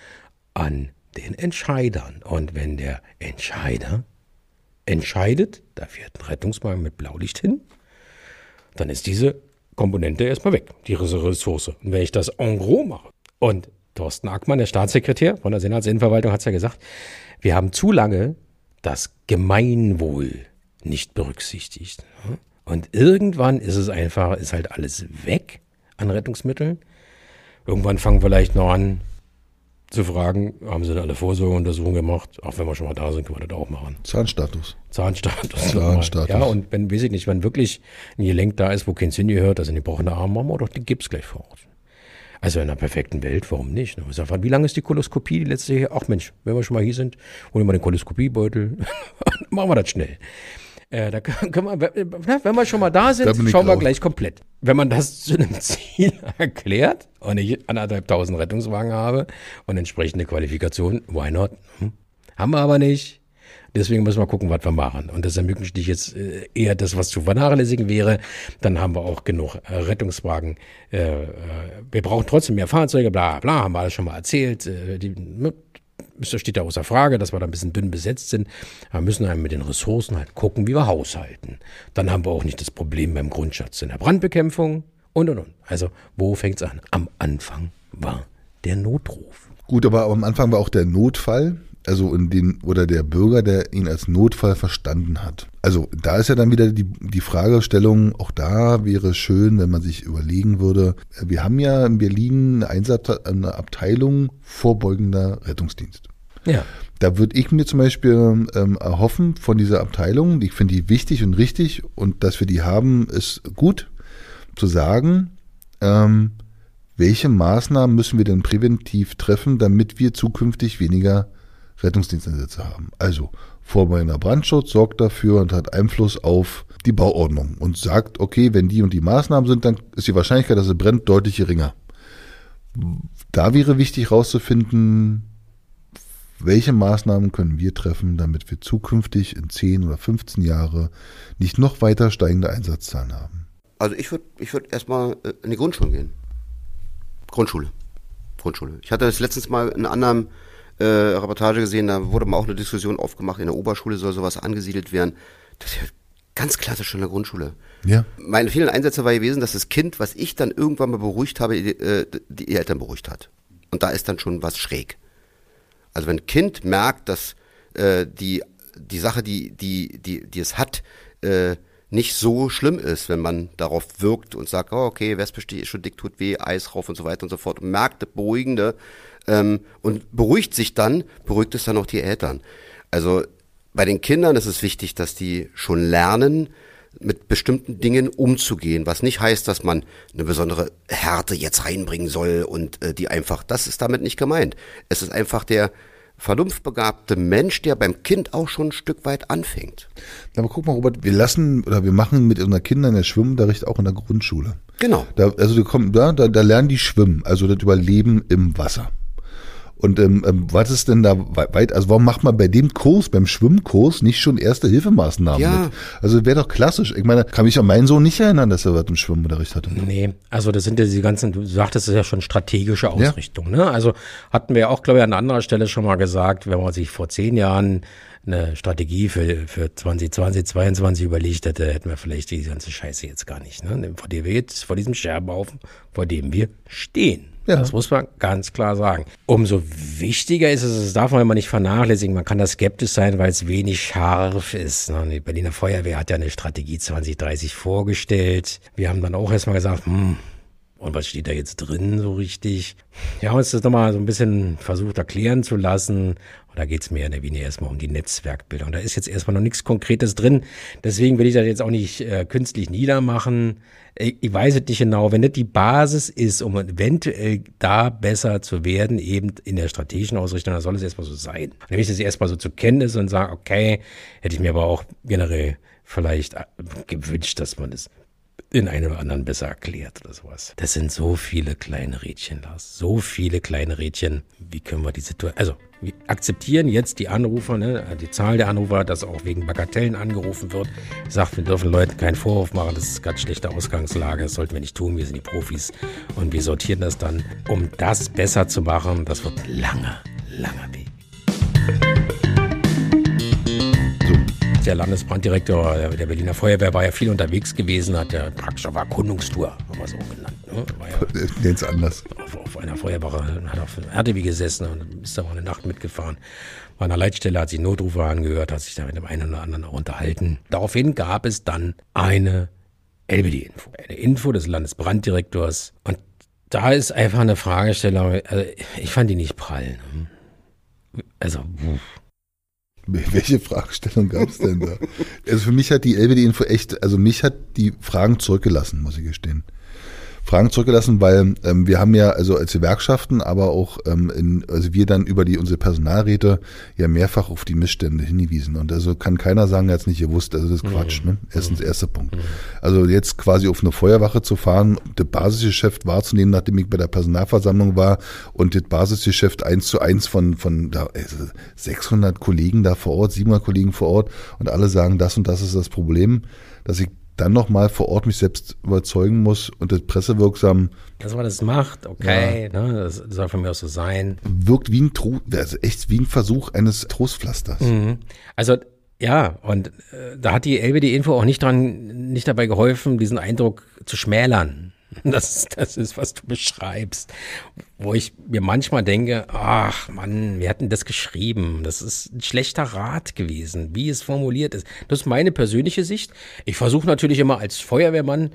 an den Entscheidern. Und wenn der Entscheider entscheidet, da fährt ein Rettungswagen mit Blaulicht hin, dann ist diese Komponente erstmal weg, die Ressource. Und wenn ich das en gros mache und Thorsten Ackmann, der Staatssekretär von der Senatsinnenverwaltung, hat es ja gesagt, wir haben zu lange das Gemeinwohl nicht berücksichtigt. Und irgendwann ist es einfach, ist halt alles weg an Rettungsmitteln. Irgendwann fangen wir vielleicht noch an zu fragen, haben sie da alle Vorsorgeuntersuchungen gemacht? Auch wenn wir schon mal da sind, können wir das auch machen. Zahnstatus. Zahnstatus. Zahnstatus. Ja, und wenn, weiß ich nicht, wenn wirklich ein Gelenk da ist, wo kein Sinn gehört, also die gebrochene Arm, machen wir doch den Gips gleich vor Ort. Also in einer perfekten Welt, warum nicht? Sag, wie lange ist die Koloskopie, die letzte hier? Ach Mensch, wenn wir schon mal hier sind, holen wir mal den Koloskopiebeutel. Machen wir das schnell. Äh, da können wir, wenn wir schon mal da sind, schauen wir gleich komplett. Wenn man das zu einem Ziel erklärt und ich anderthalb tausend Rettungswagen habe und entsprechende Qualifikation, why not? Hm? Haben wir aber nicht. Deswegen müssen wir gucken, was wir machen. Und das ermöglicht jetzt äh, eher das, was zu vernachlässigen wäre. Dann haben wir auch genug äh, Rettungswagen. Äh, wir brauchen trotzdem mehr Fahrzeuge, bla bla, haben wir alles schon mal erzählt. Die, ne, das steht da außer Frage, dass wir da ein bisschen dünn besetzt sind. Wir müssen halt mit den Ressourcen halt gucken, wie wir haushalten. Dann haben wir auch nicht das Problem beim Grundschatz in der Brandbekämpfung und und und. Also, wo fängt's an? Am Anfang war der Notruf. Gut, aber am Anfang war auch der Notfall also in den, oder der Bürger, der ihn als Notfall verstanden hat. Also da ist ja dann wieder die, die Fragestellung, auch da wäre es schön, wenn man sich überlegen würde, wir haben ja in Berlin eine, eine Abteilung vorbeugender Rettungsdienst. Ja. Da würde ich mir zum Beispiel ähm, erhoffen von dieser Abteilung, ich finde die wichtig und richtig und dass wir die haben, ist gut zu sagen, ähm, welche Maßnahmen müssen wir denn präventiv treffen, damit wir zukünftig weniger Rettungsdiensteinsätze haben. Also vorbeugender Brandschutz sorgt dafür und hat Einfluss auf die Bauordnung und sagt, okay, wenn die und die Maßnahmen sind, dann ist die Wahrscheinlichkeit, dass es brennt, deutlich geringer. Da wäre wichtig herauszufinden, welche Maßnahmen können wir treffen, damit wir zukünftig in 10 oder 15 Jahre nicht noch weiter steigende Einsatzzahlen haben? Also ich würde ich würd erstmal äh, in die Grundschule gehen. Grundschule. Grundschule. Ich hatte das letztens mal in einer anderen äh, Reportage gesehen, da wurde mal auch eine Diskussion aufgemacht, in der Oberschule soll sowas angesiedelt werden. Das ist ja ganz klassisch in der Grundschule. Ja. Meine vielen Einsätze war gewesen, dass das Kind, was ich dann irgendwann mal beruhigt habe, die, äh, die Eltern beruhigt hat. Und da ist dann schon was schräg. Also wenn ein Kind merkt, dass äh, die, die Sache, die, die, die, die es hat, äh, nicht so schlimm ist, wenn man darauf wirkt und sagt, oh, okay, Wespe ist schon dick, tut weh, Eis rauf und so weiter und so fort und merkt das Beruhigende ähm, und beruhigt sich dann, beruhigt es dann auch die Eltern. Also bei den Kindern ist es wichtig, dass die schon lernen, mit bestimmten Dingen umzugehen, was nicht heißt, dass man eine besondere Härte jetzt reinbringen soll und äh, die einfach, das ist damit nicht gemeint. Es ist einfach der vernunftbegabte Mensch, der beim Kind auch schon ein Stück weit anfängt. Aber guck mal, Robert, wir lassen oder wir machen mit unseren Kindern der Schwimmunterricht auch in der Grundschule. Genau. Da, also die kommen, da, da, da lernen die schwimmen, also das Überleben im Wasser. Und ähm, ähm, was ist denn da weit, also warum macht man bei dem Kurs, beim Schwimmkurs, nicht schon erste Hilfemaßnahmen ja. mit? Also wäre doch klassisch. Ich meine, kann mich an meinen Sohn nicht erinnern, dass er was im Schwimmunterricht hatte. Nee, also das sind ja die ganzen, du sagtest es ja schon strategische Ausrichtung. Ja. Ne? Also hatten wir auch, glaube ich, an anderer Stelle schon mal gesagt, wenn man sich vor zehn Jahren eine Strategie für, für 2020, 2022 überlegt hätte, hätten wir vielleicht die ganze Scheiße jetzt gar nicht. Ne? Vor dem wir jetzt, vor diesem Scherbenhaufen, vor dem wir stehen. Ja. Das muss man ganz klar sagen. Umso wichtiger ist es, das darf man immer nicht vernachlässigen, man kann da skeptisch sein, weil es wenig scharf ist. Ne? Die Berliner Feuerwehr hat ja eine Strategie 2030 vorgestellt. Wir haben dann auch erstmal gesagt, hm, und was steht da jetzt drin so richtig? Haben uns das nochmal so ein bisschen versucht erklären zu lassen. Und da geht's mehr in der Wiener erstmal um die Netzwerkbildung. Da ist jetzt erstmal noch nichts Konkretes drin. Deswegen will ich das jetzt auch nicht äh, künstlich niedermachen. Ich, ich weiß es nicht genau. Wenn das die Basis ist, um eventuell da besser zu werden, eben in der strategischen Ausrichtung, dann soll es erstmal so sein. Nehme ich das erstmal so zur Kenntnis und sage, okay, hätte ich mir aber auch generell vielleicht äh, gewünscht, dass man das einen oder anderen besser erklärt oder sowas. Das sind so viele kleine Rädchen, Lars. So viele kleine Rädchen. Wie können wir die Situation, also wir akzeptieren jetzt die Anrufer, ne, die Zahl der Anrufer, dass auch wegen Bagatellen angerufen wird. Sage, wir dürfen Leuten keinen Vorwurf machen, das ist ganz schlechte Ausgangslage, das sollten wir nicht tun, wir sind die Profis und wir sortieren das dann, um das besser zu machen. Das wird ein langer, langer Weg. Der Landesbranddirektor der Berliner Feuerwehr war ja viel unterwegs gewesen, hat ja praktisch auf Erkundungstour, haben wir so genannt. Ne? War ja Ganz anders. Auf, auf einer Feuerwache, hat auf RTW gesessen und ist da mal eine Nacht mitgefahren. War an der Leitstelle, hat sich Notrufe angehört, hat sich da mit dem einen oder anderen auch unterhalten. Daraufhin gab es dann eine LBD-Info. Eine Info des Landesbranddirektors. Und da ist einfach eine Fragestellung, also ich fand die nicht prall. Ne? Also, wuff. Welche Fragestellung gab es denn da? Also für mich hat die LBD-Info echt, also mich hat die Fragen zurückgelassen, muss ich gestehen. Fragen zurückgelassen, weil ähm, wir haben ja also als Gewerkschaften, aber auch ähm, in, also wir dann über die unsere Personalräte ja mehrfach auf die Missstände hingewiesen und also kann keiner sagen, er hat es nicht gewusst, also das ist Quatsch, mhm. ne? Erstens erster Punkt. Mhm. Also jetzt quasi auf eine Feuerwache zu fahren, das Basisgeschäft wahrzunehmen, nachdem ich bei der Personalversammlung war und das Basisgeschäft eins zu eins von von da also 600 Kollegen da vor Ort, 700 Kollegen vor Ort und alle sagen, das und das ist das Problem, dass ich dann nochmal vor Ort mich selbst überzeugen muss und das pressewirksam. Dass man das macht, okay, ja. ne, das soll von mir aus so sein. Wirkt wie ein, Tro also echt wie ein Versuch eines Trostpflasters. Mhm. Also ja, und äh, da hat die LBD-Info auch nicht dran, nicht dabei geholfen, diesen Eindruck zu schmälern. Das, das ist, was du beschreibst. Wo ich mir manchmal denke, ach Mann, wir hatten das geschrieben. Das ist ein schlechter Rat gewesen, wie es formuliert ist. Das ist meine persönliche Sicht. Ich versuche natürlich immer als Feuerwehrmann,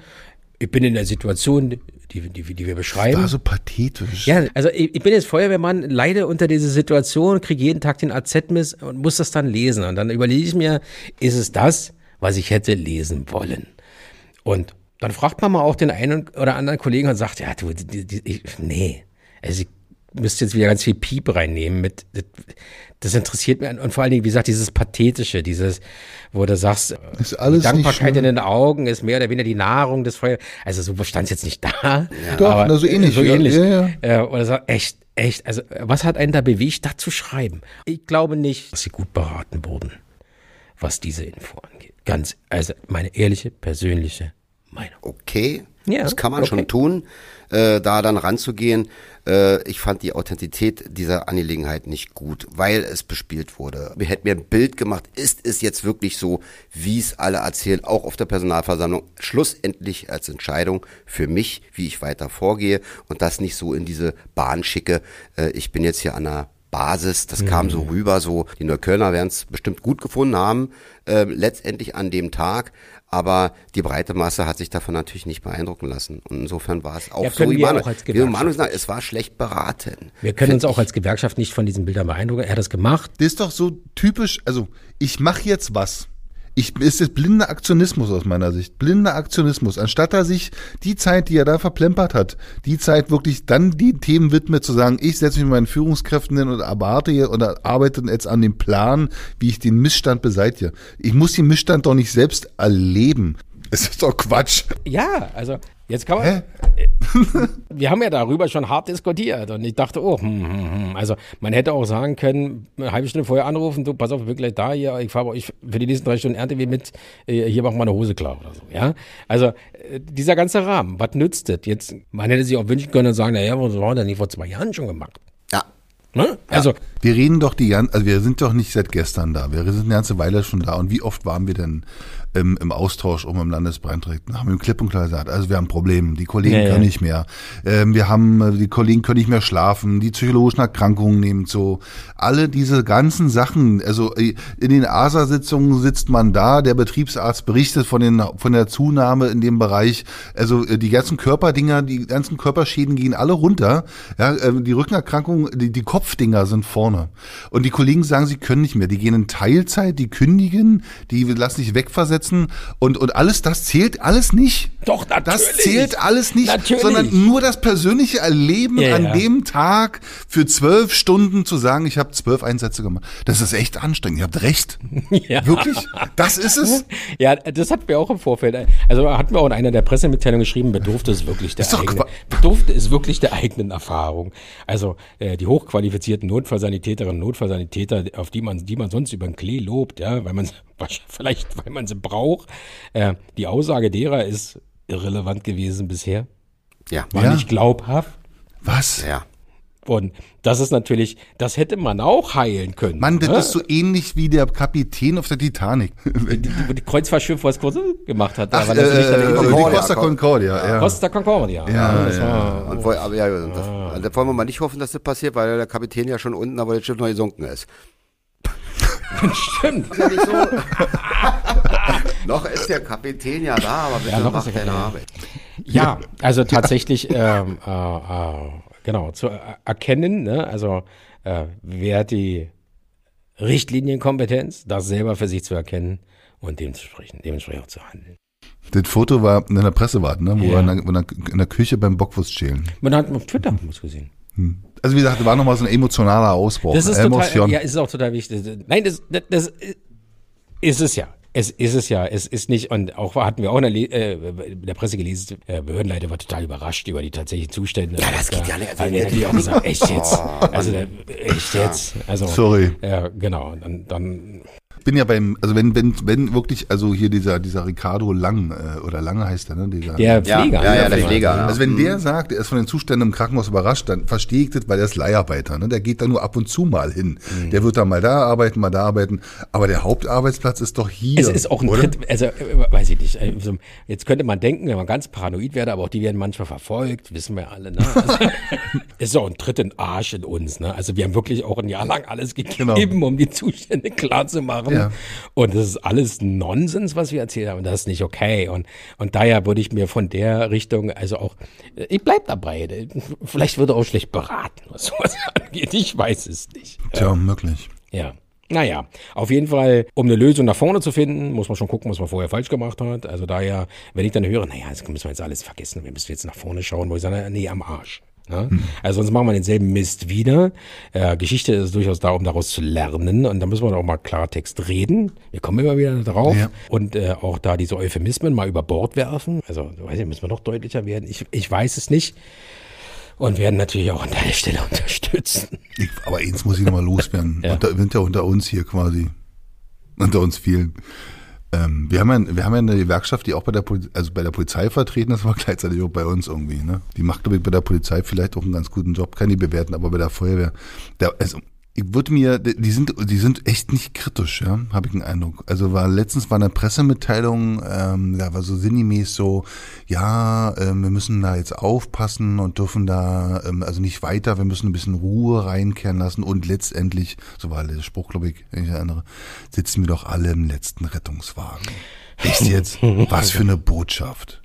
ich bin in der Situation, die, die, die wir beschreiben. Das war so pathetisch. Ja, also ich, ich bin jetzt Feuerwehrmann, leide unter dieser Situation, kriege jeden Tag den AZ-Miss und muss das dann lesen. Und dann überlege ich mir, ist es das, was ich hätte lesen wollen? Und dann fragt man mal auch den einen oder anderen Kollegen und sagt, ja, du, die, die, ich, nee, also müsste jetzt wieder ganz viel Piep reinnehmen mit, das interessiert mich und vor allen Dingen, wie gesagt, dieses Pathetische, dieses, wo du sagst, ist alles Dankbarkeit in den Augen ist mehr oder weniger die Nahrung des Feuers. Also so stand es jetzt nicht da. Ja. Doch, aber, so ähnlich. So ähnlich. Ja, ja. Äh, oder so, echt, echt, also was hat einen da bewegt, da zu schreiben? Ich glaube nicht, dass sie gut beraten wurden, was diese Info angeht. Ganz, also meine ehrliche, persönliche. Okay, ja, das kann man okay. schon tun, äh, da dann ranzugehen. Äh, ich fand die Authentizität dieser Angelegenheit nicht gut, weil es bespielt wurde. Wir hätten mir ein Bild gemacht, ist es jetzt wirklich so, wie es alle erzählen, auch auf der Personalversammlung, schlussendlich als Entscheidung für mich, wie ich weiter vorgehe und das nicht so in diese Bahn schicke. Äh, ich bin jetzt hier an der Basis, das mhm. kam so rüber, so die Neuköllner werden es bestimmt gut gefunden haben, äh, letztendlich an dem Tag, aber die breite Masse hat sich davon natürlich nicht beeindrucken lassen. Und insofern war es auch ja, so, wie Manu, wie Manu sagt, es war schlecht beraten. Wir können uns auch als Gewerkschaft nicht von diesen Bildern beeindrucken. Er hat das gemacht. Das ist doch so typisch, also ich mache jetzt was ich, ist es blinder Aktionismus aus meiner Sicht. Blinder Aktionismus. Anstatt er sich die Zeit, die er da verplempert hat, die Zeit wirklich dann die Themen widmet, zu sagen, ich setze mich mit meinen Führungskräften hin und erwarte oder arbeite jetzt an dem Plan, wie ich den Missstand beseitige. Ich muss den Missstand doch nicht selbst erleben. Es ist doch Quatsch. Ja, also Jetzt kann man. Hä? Wir haben ja darüber schon hart diskutiert und ich dachte, oh, hm, hm, hm. also man hätte auch sagen können, eine halbe Stunde vorher anrufen, du, pass auf, ich bin gleich da hier, ich fahre euch für die nächsten drei Stunden Ernte wie mit, äh, hier machen wir eine Hose klar oder so, ja. Also äh, dieser ganze Rahmen, was nützt das? Jetzt, man hätte sich auch wünschen können und sagen, naja, was war denn nicht vor zwei Jahren schon gemacht? Ja. Ne? Also ja. wir reden doch die ganze, also wir sind doch nicht seit gestern da. Wir sind eine ganze Weile schon da. Und wie oft waren wir denn im, im Austausch um im Landesbrandrecht haben wir klipp und klar gesagt, also wir haben ein Problem, die Kollegen ja, können ja. nicht mehr, ähm, wir haben, äh, die Kollegen können nicht mehr schlafen, die psychologischen Erkrankungen nehmen so, alle diese ganzen Sachen, also äh, in den ASA-Sitzungen sitzt man da, der Betriebsarzt berichtet von den, von der Zunahme in dem Bereich, also äh, die ganzen Körperdinger, die ganzen Körperschäden gehen alle runter, ja, die Rückenerkrankungen, die, die Kopfdinger sind vorne. Und die Kollegen sagen, sie können nicht mehr, die gehen in Teilzeit, die kündigen, die lassen sich wegversetzen setzen und, und alles das zählt alles nicht. Doch, natürlich. Das zählt alles nicht, natürlich. sondern nur das persönliche Erleben ja, an ja. dem Tag für zwölf Stunden zu sagen, ich habe zwölf Einsätze gemacht. Das ist echt anstrengend. Ihr habt recht. Ja. Wirklich? Das ist es? Ja, das hatten wir auch im Vorfeld. Also hatten wir auch in einer der Pressemitteilungen geschrieben, bedurfte es wirklich der eigenen, bedurfte es wirklich der eigenen Erfahrung. Also äh, die hochqualifizierten Notfallsanitäterinnen und Notfallsanitäter, auf die man, die man sonst über den Klee lobt, ja, weil man vielleicht, weil man sie braucht. Äh, die Aussage derer ist irrelevant gewesen bisher. Ja. War ja. nicht glaubhaft. Was? Ja. Und das ist natürlich, das hätte man auch heilen können. Mann, das ne? ist so ähnlich wie der Kapitän auf der Titanic. Die, die, die Kreuzfahrtschiff, was kurz gemacht hat. Ach, äh, äh, die Costa Concordia. Ja. Costa Concordia. Ja, ja, ja. Und, aber, ja, das, da wollen wir mal nicht hoffen, dass das passiert, weil der Kapitän ja schon unten, aber das Schiff noch gesunken ist. Stimmt. Ist ja nicht so. noch ist der Kapitän ja da, aber bitte ja, noch macht keine Arbeit. Ja, also tatsächlich, ähm, äh, äh, genau, zu erkennen, ne, also äh, wer hat die Richtlinienkompetenz, das selber für sich zu erkennen und dementsprechend, dementsprechend auch zu handeln. Das Foto war in der Pressewart, ne, wo ja. er in der, in der, Küche beim Bockwurst schälen. Man hat auf Twitter muss gesehen. Hm. Also wie gesagt, war nochmal so ein emotionaler Ausbruch. Das ist Emotion. total, ja, ist auch total wichtig. Nein, das, das, das ist es ja. Es ist es ja, es ist nicht, und auch hatten wir auch in der, äh, in der Presse gelesen, der Behördenleiter war total überrascht über die tatsächlichen Zustände. Ja, das geht ja nicht. Also, also, die auch gesagt, echt jetzt? Also, echt jetzt? Also, Sorry. Ja, genau. Dann, dann bin ja beim, also wenn, wenn, wenn wirklich, also hier dieser, dieser Ricardo Lang, äh, oder Lange heißt der, ne? Dieser, der Pfleger. Ja, ja, ja der Pfleger. Also wenn der sagt, er ist von den Zuständen im Krankenhaus überrascht, dann verstehe ich das, weil er ist Leiharbeiter, ne? Der geht da nur ab und zu mal hin. Mhm. Der wird da mal da arbeiten, mal da arbeiten. Aber der Hauptarbeitsplatz ist doch hier. Es ist auch ein oder? Tritt, also, äh, weiß ich nicht. Also, jetzt könnte man denken, wenn man ganz paranoid wäre, aber auch die werden manchmal verfolgt, wissen wir alle, ne? Also, ist auch ein Tritt in Arsch in uns, ne? Also wir haben wirklich auch ein Jahr lang alles gegeben, genau. um die Zustände klar zu machen. Ja. Und das ist alles Nonsens, was wir erzählt haben. Das ist nicht okay. Und, und daher würde ich mir von der Richtung, also auch, ich bleib dabei. Vielleicht würde auch schlecht beraten, was sowas angeht. Ich weiß es nicht. Tja, ja. möglich. Ja. Naja, auf jeden Fall, um eine Lösung nach vorne zu finden, muss man schon gucken, was man vorher falsch gemacht hat. Also daher, wenn ich dann höre, naja, das müssen wir jetzt alles vergessen, wir müssen jetzt nach vorne schauen, wo ich sage, nee, am Arsch. Ja? Hm. Also sonst machen wir denselben Mist wieder. Äh, Geschichte ist durchaus da, um daraus zu lernen. Und da müssen wir auch mal Klartext reden. Wir kommen immer wieder drauf. Ja. Und äh, auch da diese Euphemismen mal über Bord werfen. Also, weiß ich, müssen wir noch deutlicher werden. Ich, ich weiß es nicht. Und werden natürlich auch an der Stelle unterstützen. Ich, aber eins muss ich nochmal loswerden. ja. unter, unter, unter uns hier quasi. Unter uns vielen. Ähm, wir, haben ja, wir haben ja eine Gewerkschaft, die auch bei der, Poli also bei der Polizei vertreten ist, aber gleichzeitig auch bei uns irgendwie. Ne? Die macht, glaube ich, bei der Polizei vielleicht auch einen ganz guten Job, kann die bewerten, aber bei der Feuerwehr, der, also ich würde mir, die sind, die sind echt nicht kritisch, ja, habe ich einen Eindruck. Also war letztens war eine Pressemitteilung, ähm, da war so sinngemäß so, ja, ähm, wir müssen da jetzt aufpassen und dürfen da, ähm, also nicht weiter, wir müssen ein bisschen Ruhe reinkehren lassen und letztendlich, so war der Spruch, glaube ich, wenn ich erinnere, sitzen wir doch alle im letzten Rettungswagen. Ist jetzt, was für eine Botschaft.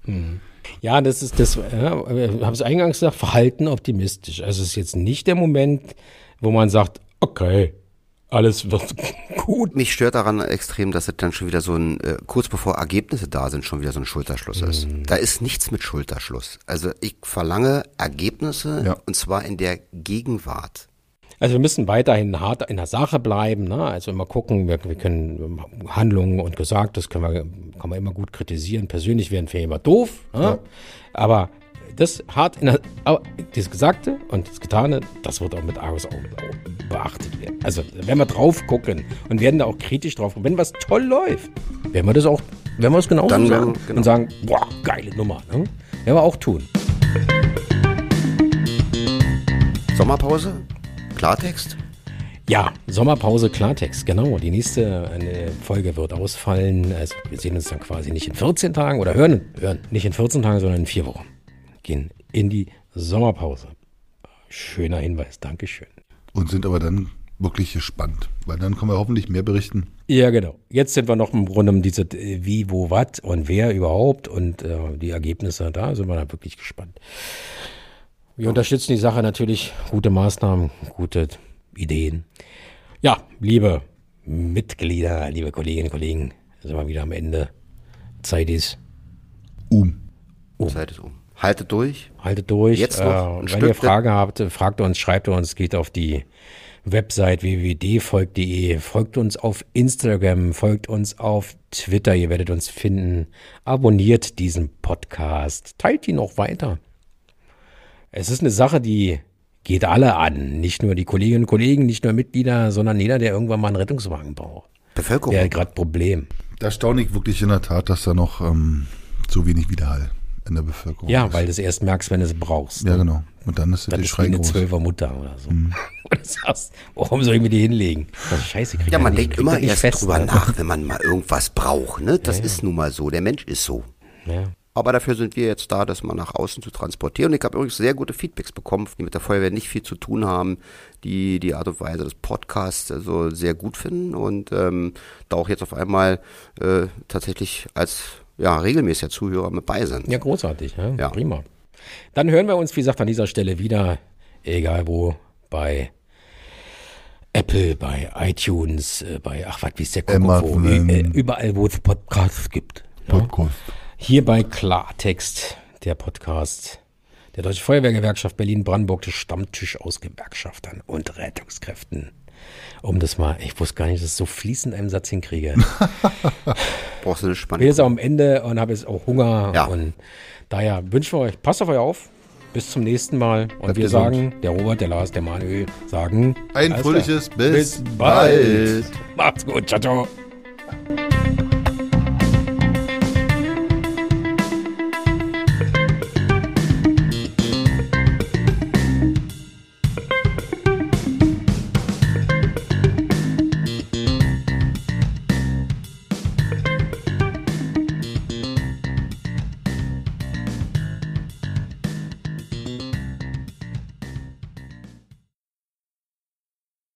Ja, das ist das, ja, ich habe es eingangs gesagt, Verhalten optimistisch. Also es ist jetzt nicht der Moment, wo man sagt, okay, alles wird gut. Mich stört daran extrem, dass es dann schon wieder so ein, äh, kurz bevor Ergebnisse da sind, schon wieder so ein Schulterschluss ist. Mm. Da ist nichts mit Schulterschluss. Also ich verlange Ergebnisse ja. und zwar in der Gegenwart. Also wir müssen weiterhin hart in der Sache bleiben. Ne? Also immer gucken, wir, wir können Handlungen und Gesagtes können wir, kann man immer gut kritisieren. Persönlich werden wir immer doof. Ne? Ja. Aber das hart in der, aber das Gesagte und das Getane, das wird auch mit Argusaugen beachtet werden. Also, wenn wir drauf gucken und werden da auch kritisch drauf gucken, wenn was toll läuft, werden wir das auch, werden wir es genauso Dann, sagen genau. und sagen, boah, geile Nummer. Ne? Werden wir auch tun. Sommerpause? Klartext? Ja, Sommerpause Klartext, genau. Die nächste Folge wird ausfallen. Also wir sehen uns dann quasi nicht in 14 Tagen oder hören, hören nicht in 14 Tagen, sondern in vier Wochen gehen in die Sommerpause. Schöner Hinweis, Dankeschön. Und sind aber dann wirklich gespannt, weil dann können wir hoffentlich mehr berichten. Ja, genau. Jetzt sind wir noch im Grunde um diese wie, wo, was und wer überhaupt und äh, die Ergebnisse. Da sind wir dann wirklich gespannt. Wir unterstützen die Sache natürlich. Gute Maßnahmen, gute Ideen. Ja, liebe Mitglieder, liebe Kolleginnen und Kollegen, sind wir wieder am Ende. Zeit ist um. um. Zeit ist um. Haltet durch. Haltet durch. Jetzt noch äh, wenn ihr Fragen habt, fragt uns, schreibt uns, geht auf die Website www.dfolgt.de, folgt uns auf Instagram, folgt uns auf Twitter, ihr werdet uns finden. Abonniert diesen Podcast, teilt ihn auch weiter. Es ist eine Sache, die geht alle an. Nicht nur die Kolleginnen und Kollegen, nicht nur Mitglieder, sondern jeder, der irgendwann mal einen Rettungswagen braucht. Bevölkerung. Der hat gerade Problem. Da staune ich wirklich in der Tat, dass da noch ähm, so wenig Widerhall in der Bevölkerung. Ja, ist. weil du es erst merkst, wenn du es brauchst. Ja, ne? genau. Und dann ist dann die Schrei eine zwölfer Mutter oder so. Mhm. Und du sagst, warum soll ich mir die hinlegen? Das ist scheiße, ja, man denkt immer erst fest, drüber nach, wenn man mal irgendwas braucht. Ne? Das ja, ja. ist nun mal so. Der Mensch ist so. Ja. Aber dafür sind wir jetzt da, das mal nach außen zu transportieren. Und ich habe übrigens sehr gute Feedbacks bekommen, die mit der Feuerwehr nicht viel zu tun haben, die die Art und Weise des Podcasts also sehr gut finden und ähm, da auch jetzt auf einmal äh, tatsächlich als ja, regelmäßiger Zuhörer mit bei sind. Ja, großartig. Ja? ja. Prima. Dann hören wir uns, wie gesagt, an dieser Stelle wieder, egal wo, bei Apple, bei iTunes, äh, bei, ach, was, wie ist der Kuckuck, äh, überall, wo es Podcasts gibt. Ja? Podcast. Hier bei Klartext, der Podcast der Deutsche Feuerwehrgewerkschaft Berlin-Brandenburg, der Stammtisch aus Gewerkschaftern und Rettungskräften um das mal, ich wusste gar nicht, dass ich das so fließend in einem Satz hinkriege. Brauchst du eine Spannung. Ich bin jetzt am Ende und habe jetzt auch Hunger. Ja. Und daher wünschen wir euch, passt auf euch auf. Bis zum nächsten Mal. Und Bleibt wir sagen, der Robert, der Lars, der Manuel sagen ein fröhliches bis, bis bald. Macht's gut. Ciao, ciao.